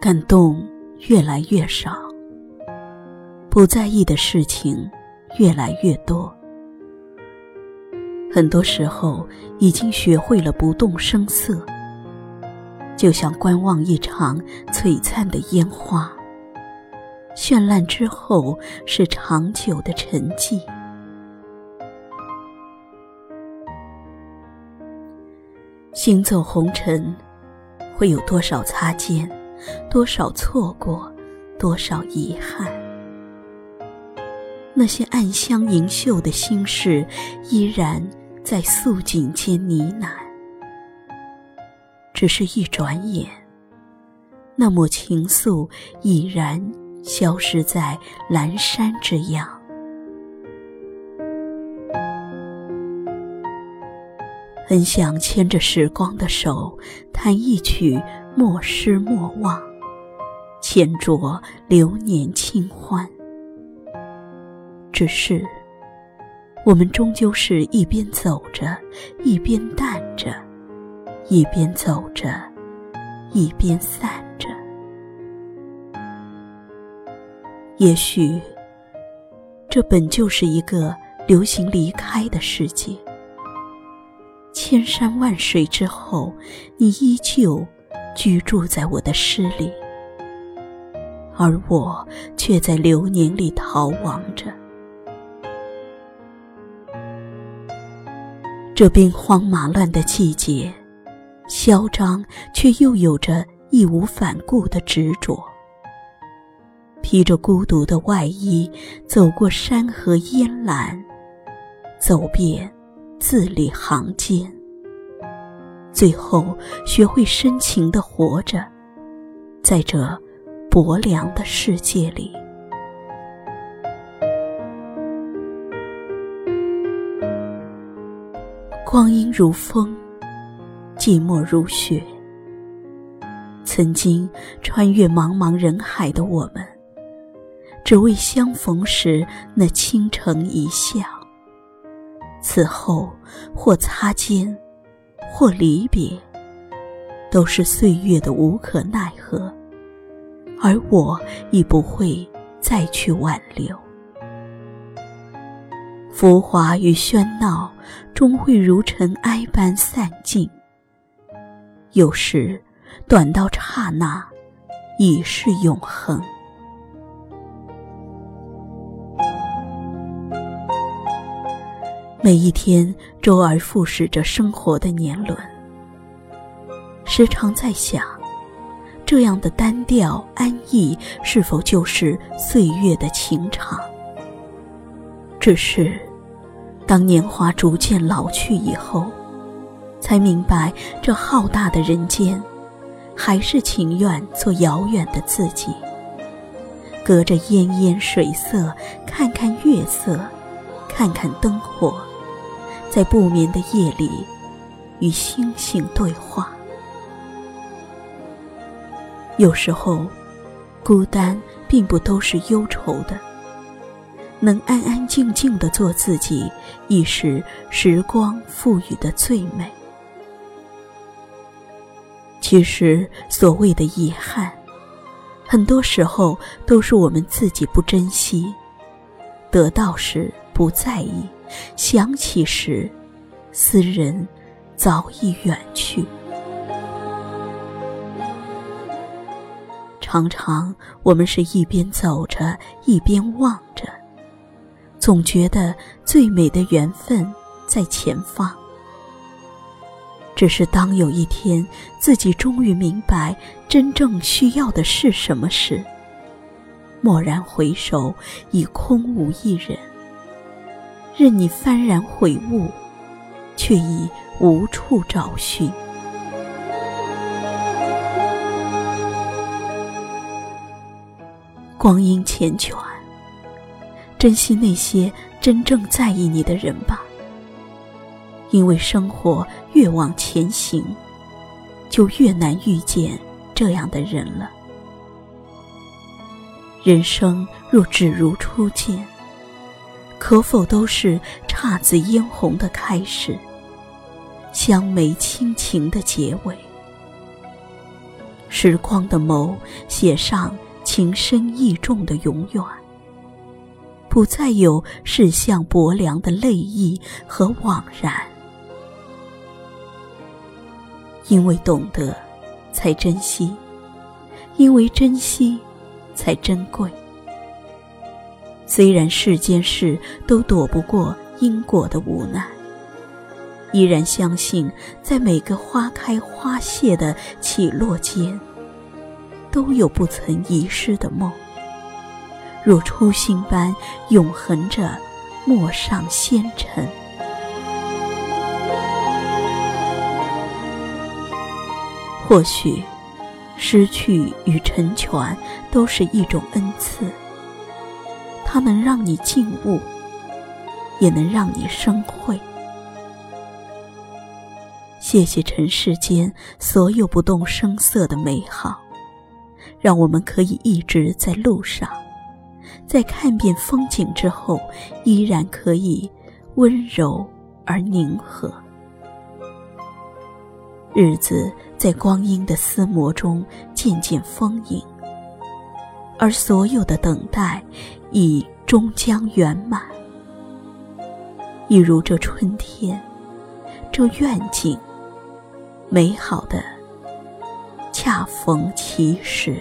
感动越来越少，不在意的事情越来越多。很多时候，已经学会了不动声色，就像观望一场璀璨的烟花。绚烂之后是长久的沉寂。行走红尘，会有多少擦肩，多少错过，多少遗憾。那些暗香盈袖的心事，依然在素锦间呢喃。只是一转眼，那抹情愫已然消失在阑珊之漾。很想牵着时光的手，弹一曲莫失莫忘，浅酌流年清欢。只是，我们终究是一边走着，一边淡着；一边走着，一边散着。也许，这本就是一个流行离开的世界。千山万水之后，你依旧居住在我的诗里，而我却在流年里逃亡着。这兵荒马乱的季节，嚣张却又有着义无反顾的执着。披着孤独的外衣，走过山河烟岚，走遍字里行间，最后学会深情的活着，在这薄凉的世界里。光阴如风，寂寞如雪。曾经穿越茫茫人海的我们，只为相逢时那倾城一笑。此后或擦肩，或离别，都是岁月的无可奈何，而我已不会再去挽留。浮华与喧闹，终会如尘埃般散尽。有时，短到刹那，已是永恒。每一天，周而复始着生活的年轮。时常在想，这样的单调安逸，是否就是岁月的情长？只是。当年华逐渐老去以后，才明白这浩大的人间，还是情愿做遥远的自己。隔着烟烟水色，看看月色，看看灯火，在不眠的夜里，与星星对话。有时候，孤单并不都是忧愁的。能安安静静的做自己，亦是时光赋予的最美。其实，所谓的遗憾，很多时候都是我们自己不珍惜，得到时不在意，想起时，斯人早已远去。常常，我们是一边走着，一边望着。总觉得最美的缘分在前方，只是当有一天自己终于明白真正需要的是什么时，蓦然回首，已空无一人。任你幡然悔悟，却已无处找寻。光阴缱绻。珍惜那些真正在意你的人吧，因为生活越往前行，就越难遇见这样的人了。人生若只如初见，可否都是姹紫嫣红的开始，香眉亲情的结尾？时光的眸写上情深意重的永远，不再有世相薄凉的泪意和惘然。因为懂得，才珍惜；因为珍惜，才珍贵。虽然世间事都躲不过因果的无奈，依然相信，在每个花开花谢的起落间，都有不曾遗失的梦，若初心般永恒着，陌上纤尘。或许，失去与成全都是一种恩赐。它能让你静悟，也能让你生慧。谢谢尘世间所有不动声色的美好，让我们可以一直在路上，在看遍风景之后，依然可以温柔而宁和。日子在光阴的厮磨中渐渐丰盈，而所有的等待已终将圆满。一如这春天，这愿景，美好的恰逢其时。